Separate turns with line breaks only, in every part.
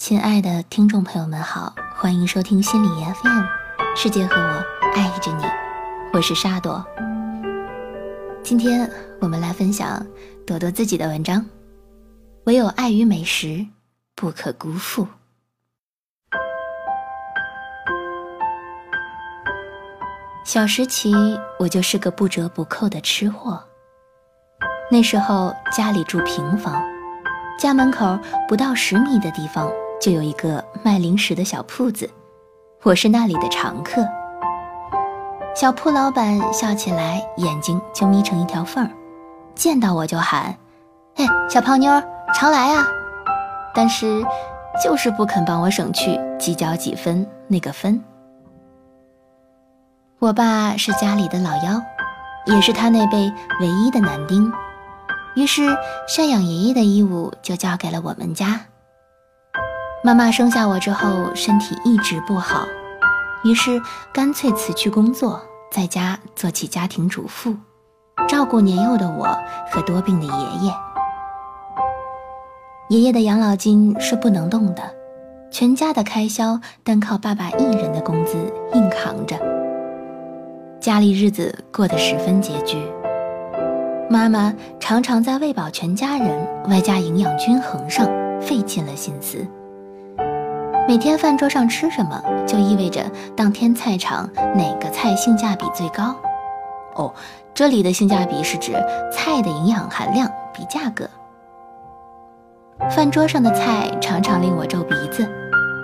亲爱的听众朋友们好，欢迎收听心理 FM，世界和我爱着你，我是沙朵。今天我们来分享朵朵自己的文章，唯有爱与美食不可辜负。小时起，我就是个不折不扣的吃货。那时候家里住平房，家门口不到十米的地方就有一个卖零食的小铺子，我是那里的常客。小铺老板笑起来眼睛就眯成一条缝儿，见到我就喊：“哎，小胖妞，常来啊！”但是就是不肯帮我省去几角几分那个分。我爸是家里的老幺，也是他那辈唯一的男丁。于是，赡养爷爷的义务就交给了我们家。妈妈生下我之后，身体一直不好，于是干脆辞去工作，在家做起家庭主妇，照顾年幼的我和多病的爷爷。爷爷的养老金是不能动的，全家的开销单靠爸爸一人的工资硬扛着，家里日子过得十分拮据。妈妈常常在喂饱全家人，外加营养均衡上费尽了心思。每天饭桌上吃什么，就意味着当天菜场哪个菜性价比最高。哦，这里的性价比是指菜的营养含量比价格。饭桌上的菜常常令我皱鼻子，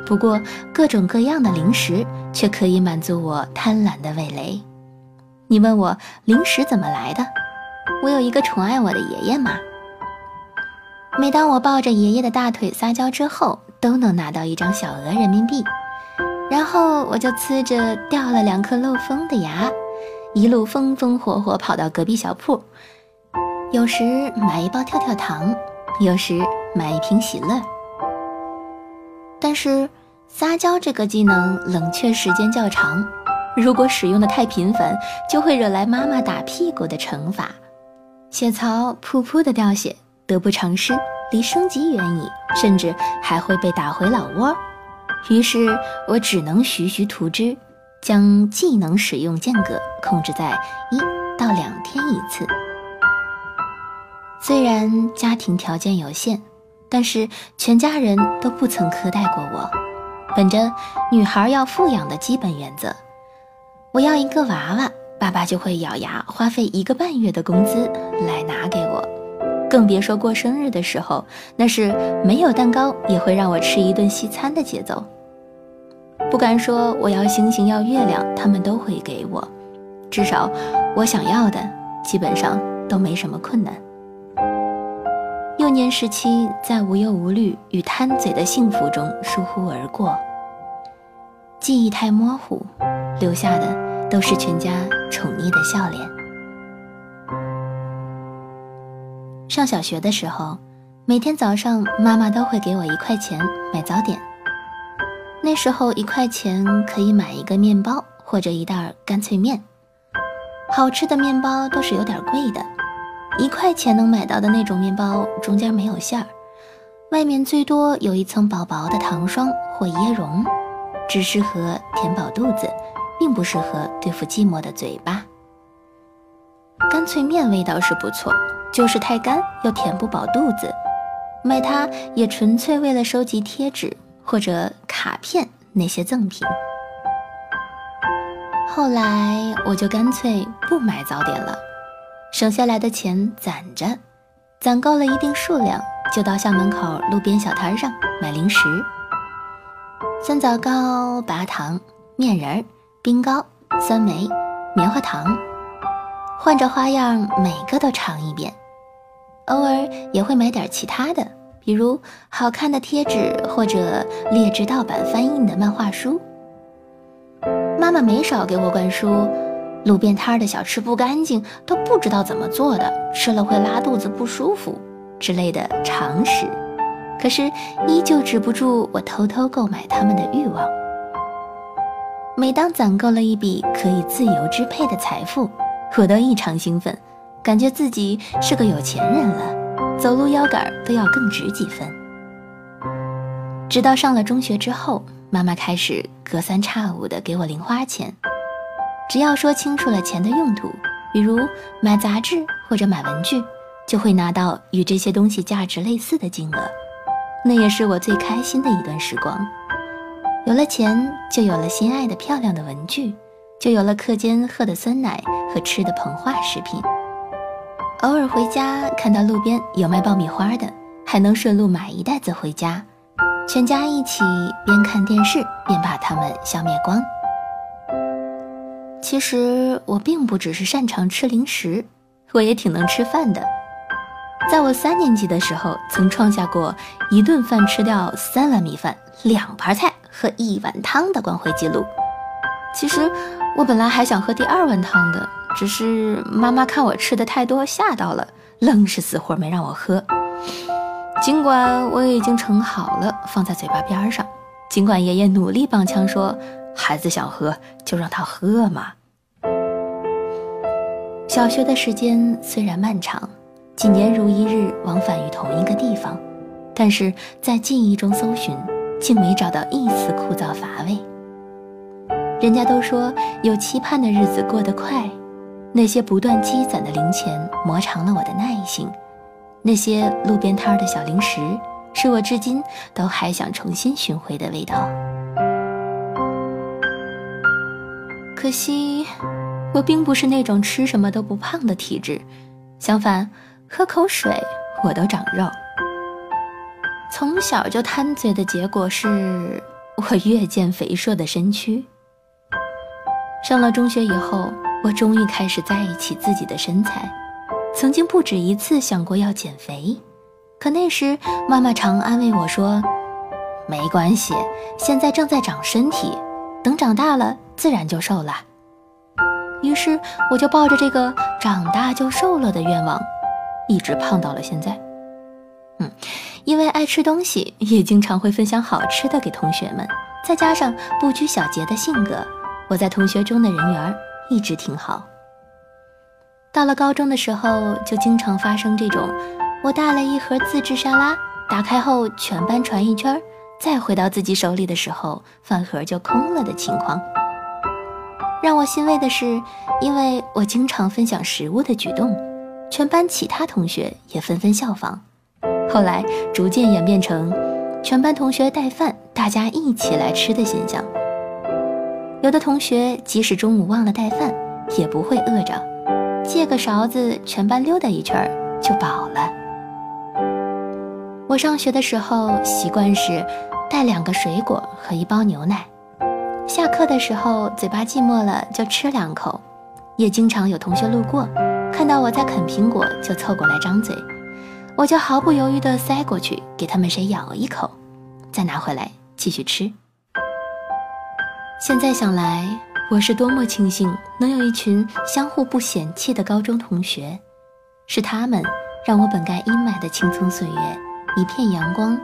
不过各种各样的零食却可以满足我贪婪的味蕾。你问我零食怎么来的？我有一个宠爱我的爷爷嘛。每当我抱着爷爷的大腿撒娇之后，都能拿到一张小额人民币，然后我就呲着掉了两颗漏风的牙，一路风风火火跑到隔壁小铺，有时买一包跳跳糖，有时买一瓶喜乐。但是撒娇这个技能冷却时间较长，如果使用的太频繁，就会惹来妈妈打屁股的惩罚。血槽噗噗的掉血，得不偿失，离升级远矣，甚至还会被打回老窝。于是我只能徐徐图之，将技能使用间隔控制在一到两天一次。虽然家庭条件有限，但是全家人都不曾苛待过我。本着女孩要富养的基本原则，我要一个娃娃。爸爸就会咬牙花费一个半月的工资来拿给我，更别说过生日的时候，那是没有蛋糕也会让我吃一顿西餐的节奏。不敢说我要星星要月亮，他们都会给我，至少我想要的基本上都没什么困难。幼年时期在无忧无虑与贪嘴的幸福中疏忽而过，记忆太模糊，留下的。都是全家宠溺的笑脸。上小学的时候，每天早上妈妈都会给我一块钱买早点。那时候一块钱可以买一个面包或者一袋干脆面。好吃的面包都是有点贵的，一块钱能买到的那种面包中间没有馅儿，外面最多有一层薄薄的糖霜或椰蓉，只适合填饱肚子。并不适合对付寂寞的嘴巴。干脆面味道是不错，就是太干又填不饱肚子。买它也纯粹为了收集贴纸或者卡片那些赠品。后来我就干脆不买早点了，省下来的钱攒着，攒够了一定数量，就到校门口路边小摊上买零食：酸枣糕、拔糖、面仁儿。冰糕、酸梅、棉花糖，换着花样，每个都尝一遍。偶尔也会买点其他的，比如好看的贴纸或者劣质盗版翻印的漫画书。妈妈没少给我灌输，路边摊的小吃不干净，都不知道怎么做的，吃了会拉肚子不舒服之类的常识。可是依旧止不住我偷偷购买他们的欲望。每当攒够了一笔可以自由支配的财富，我都异常兴奋，感觉自己是个有钱人了，走路腰杆都要更直几分。直到上了中学之后，妈妈开始隔三差五的给我零花钱。只要说清楚了钱的用途，比如买杂志或者买文具，就会拿到与这些东西价值类似的金额。那也是我最开心的一段时光。有了钱，就有了心爱的漂亮的文具，就有了课间喝的酸奶和吃的膨化食品。偶尔回家看到路边有卖爆米花的，还能顺路买一袋子回家，全家一起边看电视边把它们消灭光。其实我并不只是擅长吃零食，我也挺能吃饭的。在我三年级的时候，曾创下过一顿饭吃掉三碗米饭、两盘菜和一碗汤的光辉记录。其实我本来还想喝第二碗汤的，只是妈妈看我吃的太多吓到了，愣是死活没让我喝。尽管我已经盛好了，放在嘴巴边上，尽管爷爷努力帮腔说。孩子想喝就让他喝嘛。小学的时间虽然漫长，几年如一日往返于同一个地方，但是在记忆中搜寻，竟没找到一丝枯燥乏味。人家都说有期盼的日子过得快，那些不断积攒的零钱磨长了我的耐性，那些路边摊的小零食，是我至今都还想重新寻回的味道。可惜，我并不是那种吃什么都不胖的体质，相反，喝口水我都长肉。从小就贪嘴的结果是，我越见肥硕的身躯。上了中学以后，我终于开始在意起自己的身材，曾经不止一次想过要减肥，可那时妈妈常安慰我说：“没关系，现在正在长身体。”等长大了，自然就瘦了。于是我就抱着这个长大就瘦了的愿望，一直胖到了现在。嗯，因为爱吃东西，也经常会分享好吃的给同学们，再加上不拘小节的性格，我在同学中的人缘一直挺好。到了高中的时候，就经常发生这种：我带了一盒自制沙拉，打开后全班传一圈。再回到自己手里的时候，饭盒就空了的情况。让我欣慰的是，因为我经常分享食物的举动，全班其他同学也纷纷效仿。后来逐渐演变成全班同学带饭，大家一起来吃的现象。有的同学即使中午忘了带饭，也不会饿着，借个勺子，全班溜达一圈就饱了。我上学的时候习惯是带两个水果和一包牛奶，下课的时候嘴巴寂寞了就吃两口，也经常有同学路过，看到我在啃苹果就凑过来张嘴，我就毫不犹豫地塞过去给他们谁咬一口，再拿回来继续吃。现在想来，我是多么庆幸能有一群相互不嫌弃的高中同学，是他们让我本该阴霾的青葱岁月。一片阳光，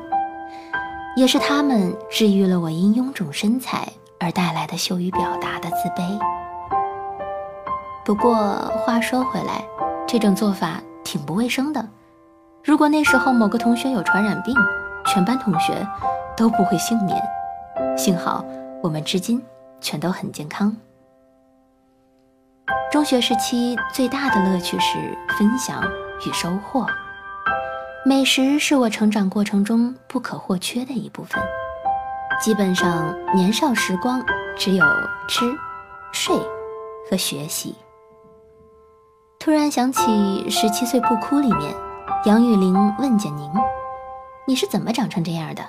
也是他们治愈了我因臃肿身材而带来的羞于表达的自卑。不过话说回来，这种做法挺不卫生的。如果那时候某个同学有传染病，全班同学都不会幸免。幸好我们至今全都很健康。中学时期最大的乐趣是分享与收获。美食是我成长过程中不可或缺的一部分。基本上，年少时光只有吃、睡和学习。突然想起《十七岁不哭》里面，杨钰玲问简宁：“你是怎么长成这样的？”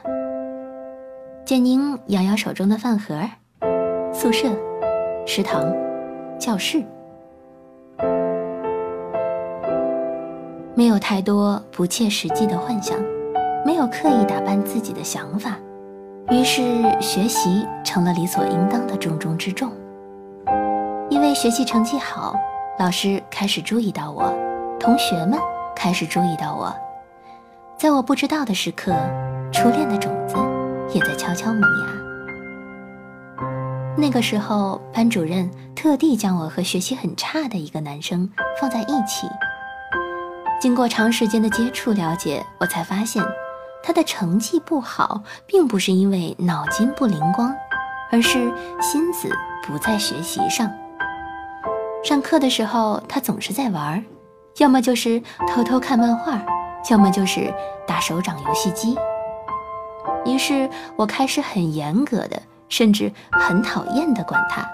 简宁摇摇手中的饭盒：“宿舍、食堂、教室。”没有太多不切实际的幻想，没有刻意打扮自己的想法，于是学习成了理所应当的重中之重。因为学习成绩好，老师开始注意到我，同学们开始注意到我。在我不知道的时刻，初恋的种子也在悄悄萌芽。那个时候，班主任特地将我和学习很差的一个男生放在一起。经过长时间的接触了解，我才发现，他的成绩不好，并不是因为脑筋不灵光，而是心思不在学习上。上课的时候，他总是在玩儿，要么就是偷偷看漫画，要么就是打手掌游戏机。于是我开始很严格的，甚至很讨厌的管他，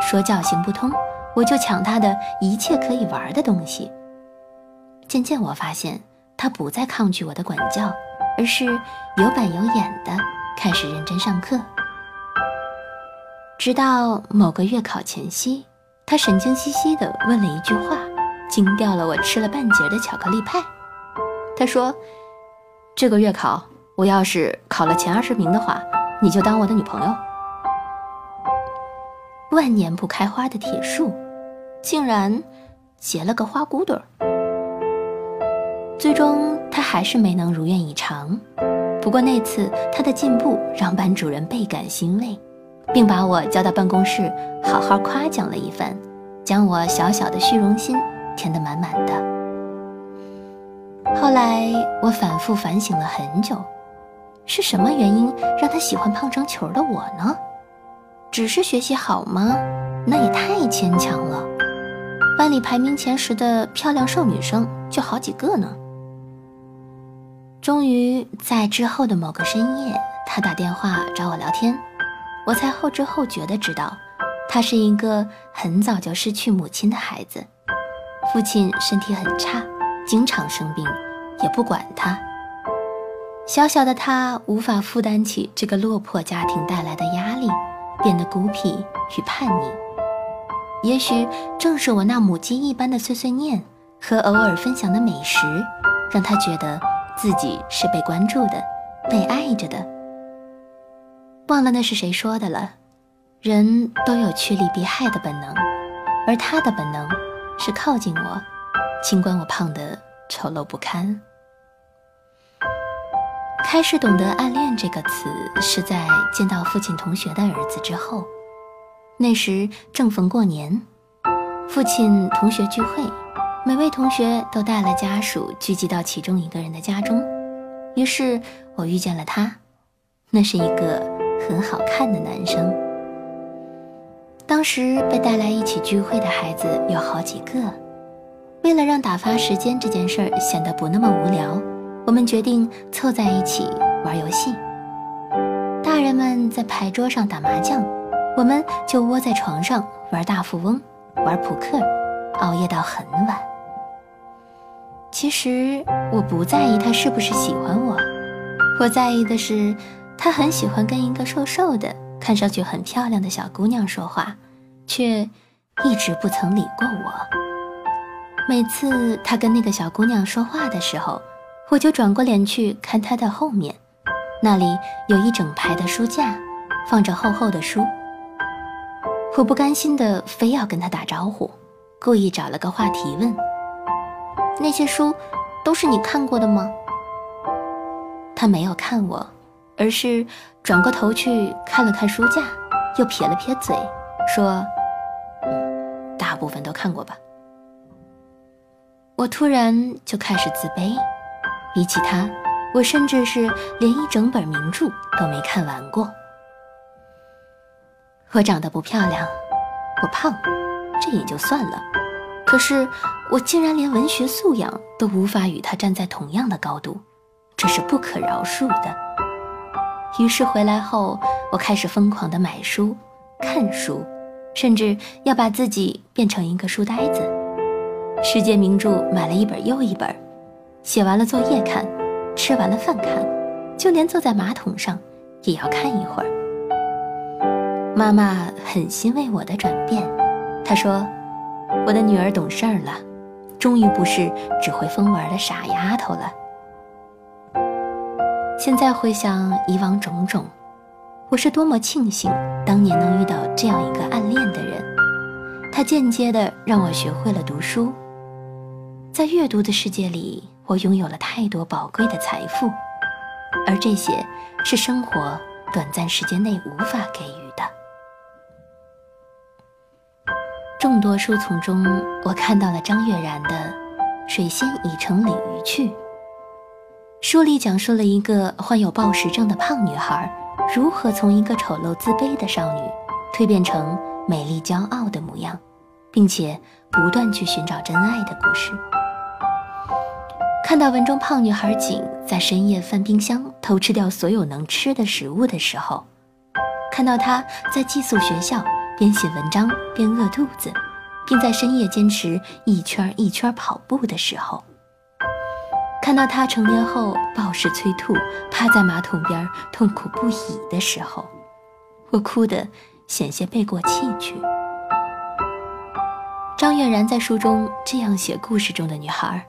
说教行不通，我就抢他的一切可以玩的东西。渐渐我发现，他不再抗拒我的管教。而是有板有眼的开始认真上课，直到某个月考前夕，他神经兮兮地问了一句话，惊掉了我吃了半截的巧克力派。他说：“这个月考，我要是考了前二十名的话，你就当我的女朋友。”万年不开花的铁树，竟然结了个花骨朵儿。最终，他还是没能如愿以偿。不过那次他的进步让班主任倍感欣慰，并把我叫到办公室，好好夸奖了一番，将我小小的虚荣心填得满满的。后来我反复反省了很久，是什么原因让他喜欢胖成球的我呢？只是学习好吗？那也太牵强了。班里排名前十的漂亮瘦女生就好几个呢。终于在之后的某个深夜，他打电话找我聊天，我才后知后觉的知道，他是一个很早就失去母亲的孩子，父亲身体很差，经常生病，也不管他。小小的他无法负担起这个落魄家庭带来的压，变得孤僻与叛逆。也许正是我那母鸡一般的碎碎念和偶尔分享的美食，让他觉得。自己是被关注的，被爱着的。忘了那是谁说的了。人都有趋利避害的本能，而他的本能是靠近我，尽管我胖得丑陋不堪。开始懂得“暗恋”这个词，是在见到父亲同学的儿子之后。那时正逢过年，父亲同学聚会。每位同学都带了家属聚集到其中一个人的家中，于是我遇见了他。那是一个很好看的男生。当时被带来一起聚会的孩子有好几个，为了让打发时间这件事儿显得不那么无聊，我们决定凑在一起玩游戏。大人们在牌桌上打麻将，我们就窝在床上玩大富翁、玩扑克，熬夜到很晚。其实我不在意他是不是喜欢我，我在意的是，他很喜欢跟一个瘦瘦的、看上去很漂亮的小姑娘说话，却一直不曾理过我。每次他跟那个小姑娘说话的时候，我就转过脸去看他的后面，那里有一整排的书架，放着厚厚的书。我不甘心的非要跟他打招呼，故意找了个话题问。那些书都是你看过的吗？他没有看我，而是转过头去看了看书架，又撇了撇嘴，说：“大部分都看过吧。”我突然就开始自卑，比起他，我甚至是连一整本名著都没看完过。我长得不漂亮，我胖，这也就算了。可是我竟然连文学素养都无法与他站在同样的高度，这是不可饶恕的。于是回来后，我开始疯狂的买书、看书，甚至要把自己变成一个书呆子。世界名著买了一本又一本，写完了作业看，吃完了饭看，就连坐在马桶上也要看一会儿。妈妈很欣慰我的转变，她说。我的女儿懂事儿了，终于不是只会疯玩的傻丫头了。现在回想以往种种，我是多么庆幸当年能遇到这样一个暗恋的人，他间接的让我学会了读书。在阅读的世界里，我拥有了太多宝贵的财富，而这些是生活短暂时间内无法给予的。众多书丛中，我看到了张悦然的《水仙已成鲤鱼去》。书里讲述了一个患有暴食症的胖女孩如何从一个丑陋自卑的少女蜕变成美丽骄傲的模样，并且不断去寻找真爱的故事。看到文中胖女孩景在深夜翻冰箱偷吃掉所有能吃的食物的时候，看到她在寄宿学校边写文章边饿肚子，并在深夜坚持一圈一圈跑步的时候，看到她成年后暴食催吐，趴在马桶边痛苦不已的时候，我哭得险些背过气去。张悦然在书中这样写故事中的女孩。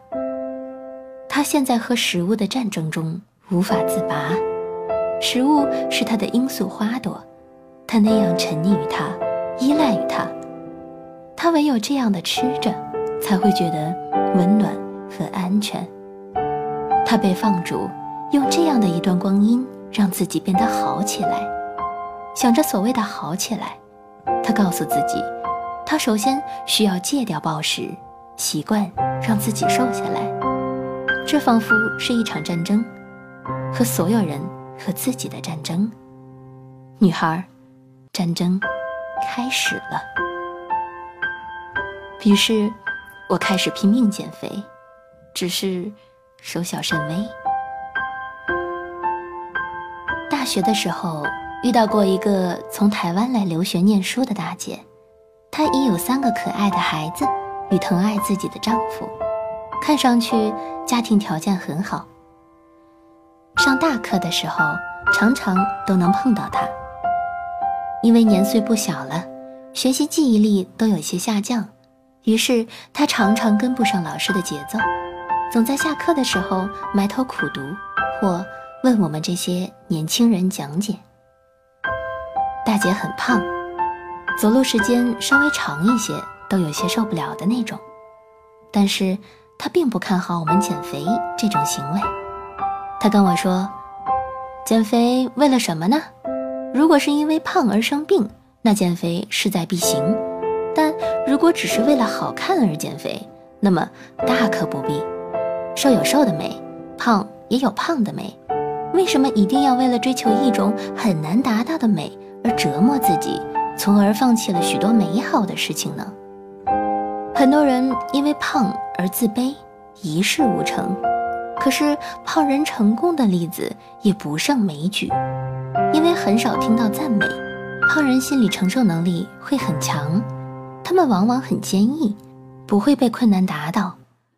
他现在和食物的战争中无法自拔，食物是他的罂粟花朵，他那样沉溺于它，依赖于它，他唯有这样的吃着，才会觉得温暖和安全。他被放逐，用这样的一段光阴让自己变得好起来，想着所谓的好起来，他告诉自己，他首先需要戒掉暴食，习惯让自己瘦下来。这仿佛是一场战争，和所有人和自己的战争。女孩，战争开始了。于是，我开始拼命减肥，只是收效甚微。大学的时候遇到过一个从台湾来留学念书的大姐，她已有三个可爱的孩子与疼爱自己的丈夫。看上去家庭条件很好。上大课的时候，常常都能碰到他。因为年岁不小了，学习记忆力都有些下降，于是他常常跟不上老师的节奏，总在下课的时候埋头苦读，或问我们这些年轻人讲解。大姐很胖，走路时间稍微长一些都有些受不了的那种，但是。他并不看好我们减肥这种行为。他跟我说：“减肥为了什么呢？如果是因为胖而生病，那减肥势在必行；但如果只是为了好看而减肥，那么大可不必。瘦有瘦的美，胖也有胖的美。为什么一定要为了追求一种很难达到的美而折磨自己，从而放弃了许多美好的事情呢？”很多人因为胖而自卑，一事无成。可是胖人成功的例子也不胜枚举，因为很少听到赞美。胖人心理承受能力会很强，他们往往很坚毅，不会被困难打倒。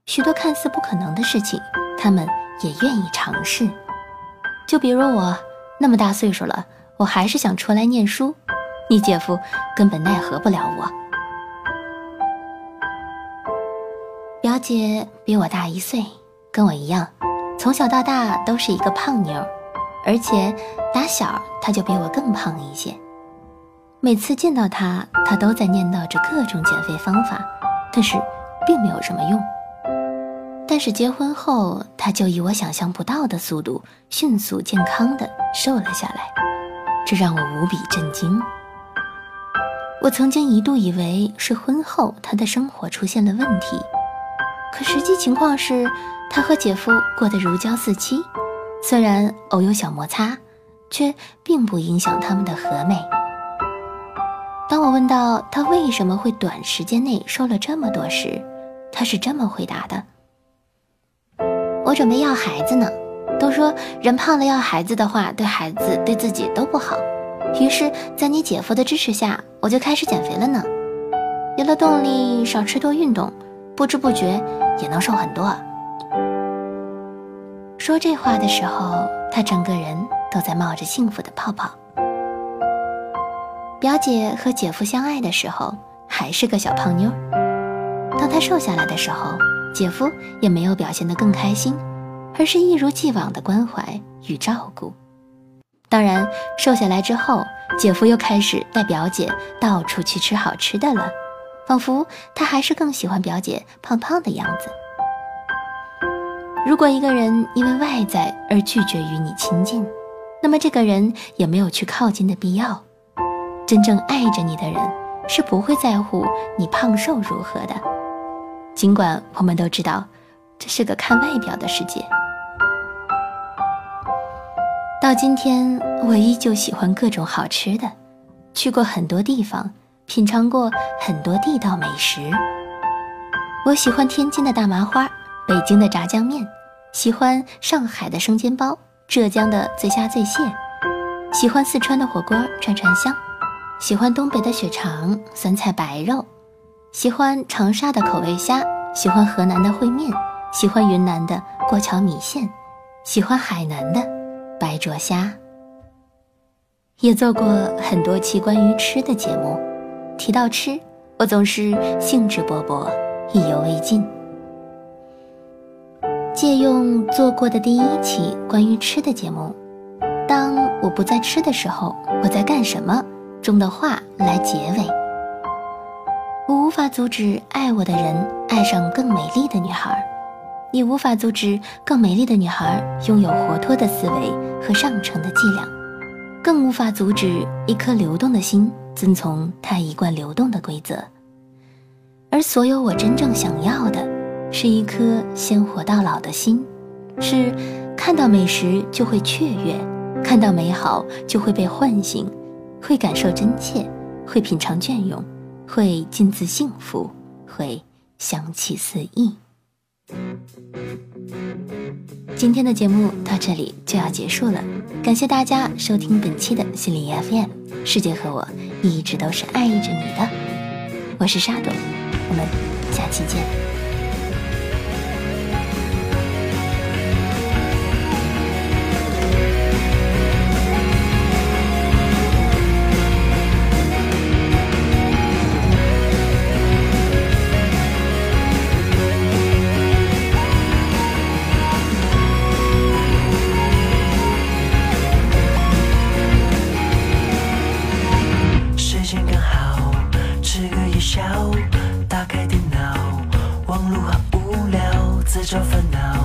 许多看似不可能的事情，他们也愿意尝试。就比如我那么大岁数了，我还是想出来念书，你姐夫根本奈何不了我。表姐比我大一岁，跟我一样，从小到大都是一个胖妞，而且打小她就比我更胖一些。每次见到她，她都在念叨着各种减肥方法，但是并没有什么用。但是结婚后，她就以我想象不到的速度，迅速健康的瘦了下来，这让我无比震惊。我曾经一度以为是婚后她的生活出现了问题。可实际情况是，他和姐夫过得如胶似漆，虽然偶有小摩擦，却并不影响他们的和美。当我问到他为什么会短时间内瘦了这么多时，他是这么回答的：“我准备要孩子呢，都说人胖了要孩子的话，对孩子对自己都不好。于是，在你姐夫的支持下，我就开始减肥了呢，有了动力，少吃多运动。”不知不觉也能瘦很多。说这话的时候，他整个人都在冒着幸福的泡泡。表姐和姐夫相爱的时候，还是个小胖妞。当她瘦下来的时候，姐夫也没有表现得更开心，而是一如既往的关怀与照顾。当然，瘦下来之后，姐夫又开始带表姐到处去吃好吃的了。仿佛他还是更喜欢表姐胖胖的样子。如果一个人因为外在而拒绝与你亲近，那么这个人也没有去靠近的必要。真正爱着你的人是不会在乎你胖瘦如何的。尽管我们都知道，这是个看外表的世界。到今天，我依旧喜欢各种好吃的，去过很多地方，品尝过很多地道美食。我喜欢天津的大麻花，北京的炸酱面，喜欢上海的生煎包，浙江的醉虾醉蟹，喜欢四川的火锅串串香，喜欢东北的血肠酸菜白肉，喜欢长沙的口味虾，喜欢河南的烩面，喜欢云南的过桥米线，喜欢海南的。白灼虾，也做过很多期关于吃的节目。提到吃，我总是兴致勃勃，意犹未尽。借用做过的第一期关于吃的节目，“当我不在吃的时候，我在干什么？”中的话来结尾。我无法阻止爱我的人爱上更美丽的女孩。你无法阻止更美丽的女孩拥有活脱的思维和上乘的伎俩，更无法阻止一颗流动的心遵从它一贯流动的规则。而所有我真正想要的，是一颗鲜活到老的心，是看到美食就会雀跃，看到美好就会被唤醒，会感受真切，会品尝隽永，会尽自幸福，会香气四溢。今天的节目到这里就要结束了，感谢大家收听本期的心理 FM，世界和我一直都是爱着你的，我是沙朵，我们下期见。
少烦恼。